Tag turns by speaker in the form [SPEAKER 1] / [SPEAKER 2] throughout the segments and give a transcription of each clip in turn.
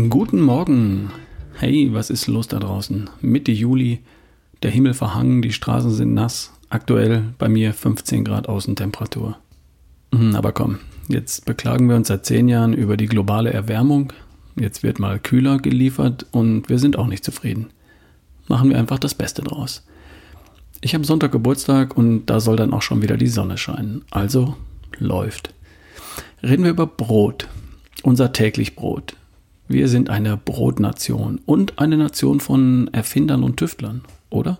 [SPEAKER 1] Morgen. Hey, was ist los da draußen? Mitte Juli, der Himmel verhangen, die Straßen sind nass. Aktuell bei mir 15 Grad Außentemperatur. Hm, aber komm, jetzt beklagen wir uns seit 10 Jahren über die globale Erwärmung. Jetzt wird mal kühler geliefert und wir sind auch nicht zufrieden. Machen wir einfach das Beste draus. Ich habe Sonntag Geburtstag und da soll dann auch schon wieder die Sonne scheinen. Also läuft. Reden wir über Brot. Unser täglich Brot. Wir sind eine Brotnation und eine Nation von Erfindern und Tüftlern, oder?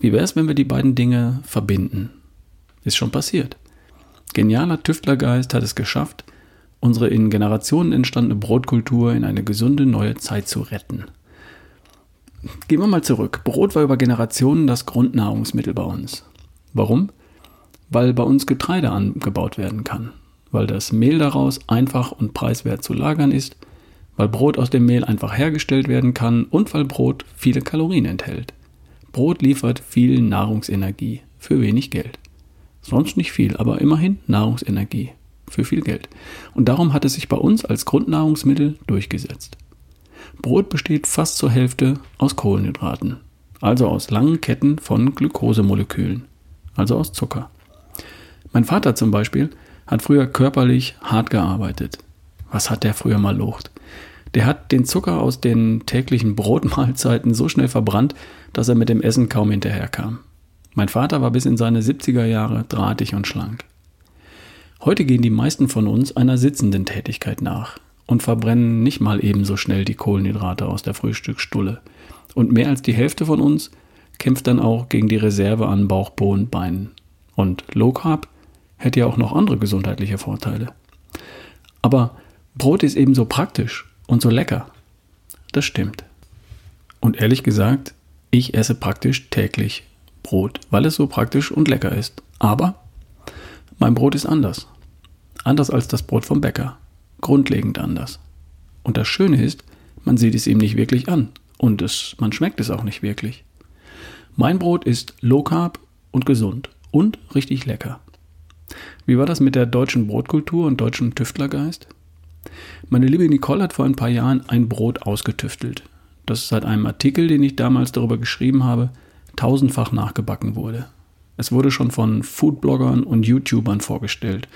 [SPEAKER 1] Wie wäre es, wenn wir die beiden Dinge verbinden? Ist schon passiert. Genialer Tüftlergeist hat es geschafft, unsere in Generationen entstandene Brotkultur in eine gesunde neue Zeit zu retten. Gehen wir mal zurück. Brot war über Generationen das Grundnahrungsmittel bei uns. Warum? Weil bei uns Getreide angebaut werden kann weil das Mehl daraus einfach und preiswert zu lagern ist, weil Brot aus dem Mehl einfach hergestellt werden kann und weil Brot viele Kalorien enthält. Brot liefert viel Nahrungsenergie für wenig Geld. Sonst nicht viel, aber immerhin Nahrungsenergie für viel Geld. Und darum hat es sich bei uns als Grundnahrungsmittel durchgesetzt. Brot besteht fast zur Hälfte aus Kohlenhydraten, also aus langen Ketten von Glukosemolekülen, also aus Zucker. Mein Vater zum Beispiel hat früher körperlich hart gearbeitet. Was hat der früher mal locht? Der hat den Zucker aus den täglichen Brotmahlzeiten so schnell verbrannt, dass er mit dem Essen kaum hinterherkam. Mein Vater war bis in seine 70er Jahre drahtig und schlank. Heute gehen die meisten von uns einer sitzenden Tätigkeit nach und verbrennen nicht mal ebenso schnell die Kohlenhydrate aus der Frühstücksstulle. Und mehr als die Hälfte von uns kämpft dann auch gegen die Reserve an Bauch, Po und Beinen. Und Low Carb hätte ja auch noch andere gesundheitliche Vorteile. Aber Brot ist eben so praktisch und so lecker. Das stimmt. Und ehrlich gesagt, ich esse praktisch täglich Brot, weil es so praktisch und lecker ist. Aber mein Brot ist anders. Anders als das Brot vom Bäcker. Grundlegend anders. Und das Schöne ist, man sieht es ihm nicht wirklich an. Und es, man schmeckt es auch nicht wirklich. Mein Brot ist low carb und gesund und richtig lecker. Wie war das mit der deutschen Brotkultur und deutschen Tüftlergeist? Meine liebe Nicole hat vor ein paar Jahren ein Brot ausgetüftelt, das seit einem Artikel, den ich damals darüber geschrieben habe, tausendfach nachgebacken wurde. Es wurde schon von Foodbloggern und YouTubern vorgestellt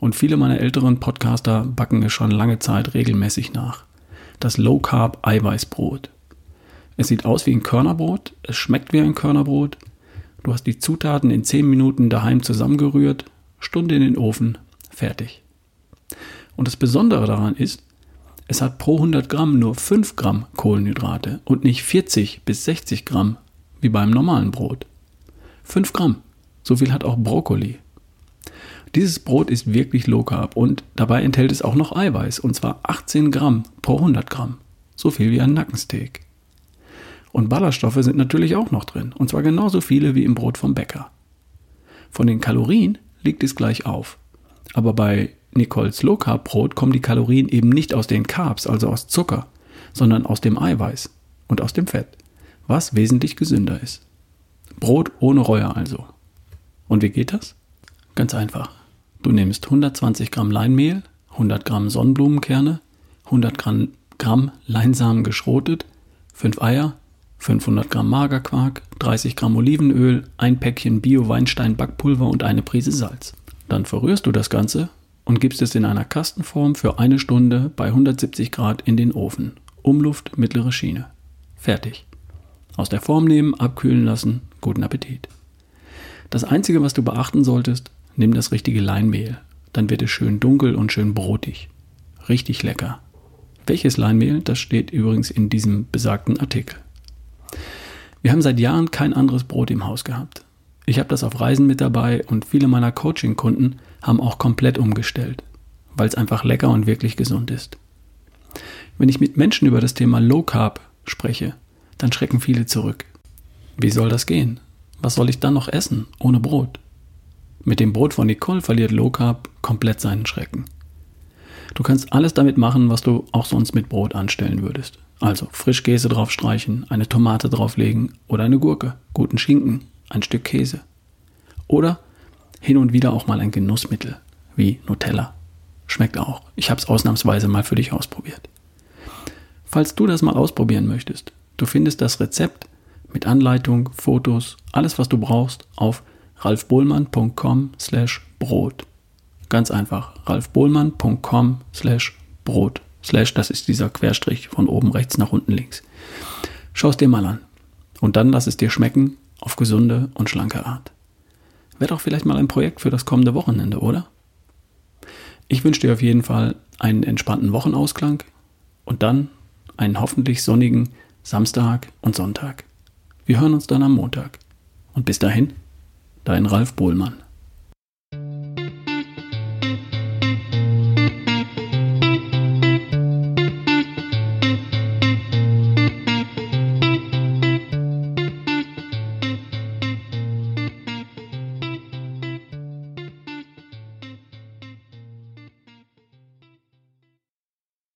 [SPEAKER 1] und viele meiner älteren Podcaster backen es schon lange Zeit regelmäßig nach. Das Low Carb Eiweißbrot. Es sieht aus wie ein Körnerbrot, es schmeckt wie ein Körnerbrot. Du hast die Zutaten in 10 Minuten daheim zusammengerührt, Stunde in den Ofen, fertig. Und das Besondere daran ist, es hat pro 100 Gramm nur 5 Gramm Kohlenhydrate und nicht 40 bis 60 Gramm wie beim normalen Brot. 5 Gramm, so viel hat auch Brokkoli. Dieses Brot ist wirklich low carb und dabei enthält es auch noch Eiweiß und zwar 18 Gramm pro 100 Gramm, so viel wie ein Nackensteak. Und Ballaststoffe sind natürlich auch noch drin und zwar genauso viele wie im Brot vom Bäcker. Von den Kalorien liegt es gleich auf. Aber bei Nicoles Low Carb Brot kommen die Kalorien eben nicht aus den Carbs, also aus Zucker, sondern aus dem Eiweiß und aus dem Fett, was wesentlich gesünder ist. Brot ohne Reue also. Und wie geht das? Ganz einfach. Du nimmst 120 Gramm Leinmehl, 100 Gramm Sonnenblumenkerne, 100 Gramm, Gramm Leinsamen geschrotet, 5 Eier, 500 Gramm Magerquark, 30 Gramm Olivenöl, ein Päckchen Bio-Weinstein-Backpulver und eine Prise Salz. Dann verrührst du das Ganze und gibst es in einer Kastenform für eine Stunde bei 170 Grad in den Ofen. Umluft mittlere Schiene. Fertig. Aus der Form nehmen, abkühlen lassen, guten Appetit. Das Einzige, was du beachten solltest, nimm das richtige Leinmehl. Dann wird es schön dunkel und schön brotig. Richtig lecker. Welches Leinmehl, das steht übrigens in diesem besagten Artikel. Wir haben seit Jahren kein anderes Brot im Haus gehabt. Ich habe das auf Reisen mit dabei und viele meiner Coaching-Kunden haben auch komplett umgestellt, weil es einfach lecker und wirklich gesund ist. Wenn ich mit Menschen über das Thema Low Carb spreche, dann schrecken viele zurück. Wie soll das gehen? Was soll ich dann noch essen ohne Brot? Mit dem Brot von Nicole verliert Low Carb komplett seinen Schrecken. Du kannst alles damit machen, was du auch sonst mit Brot anstellen würdest. Also Frischkäse drauf streichen, eine Tomate drauflegen oder eine Gurke, guten Schinken, ein Stück Käse. Oder hin und wieder auch mal ein Genussmittel, wie Nutella. Schmeckt auch. Ich habe es ausnahmsweise mal für dich ausprobiert. Falls du das mal ausprobieren möchtest, du findest das Rezept mit Anleitung, Fotos, alles was du brauchst auf ralfbohlmann.com slash Brot. Ganz einfach, ralfbohlmann.com slash Brot. Slash, das ist dieser Querstrich von oben rechts nach unten links. Schau es dir mal an. Und dann lass es dir schmecken auf gesunde und schlanke Art. Wäre doch vielleicht mal ein Projekt für das kommende Wochenende, oder? Ich wünsche dir auf jeden Fall einen entspannten Wochenausklang und dann einen hoffentlich sonnigen Samstag und Sonntag. Wir hören uns dann am Montag. Und bis dahin, dein Ralf Bohlmann.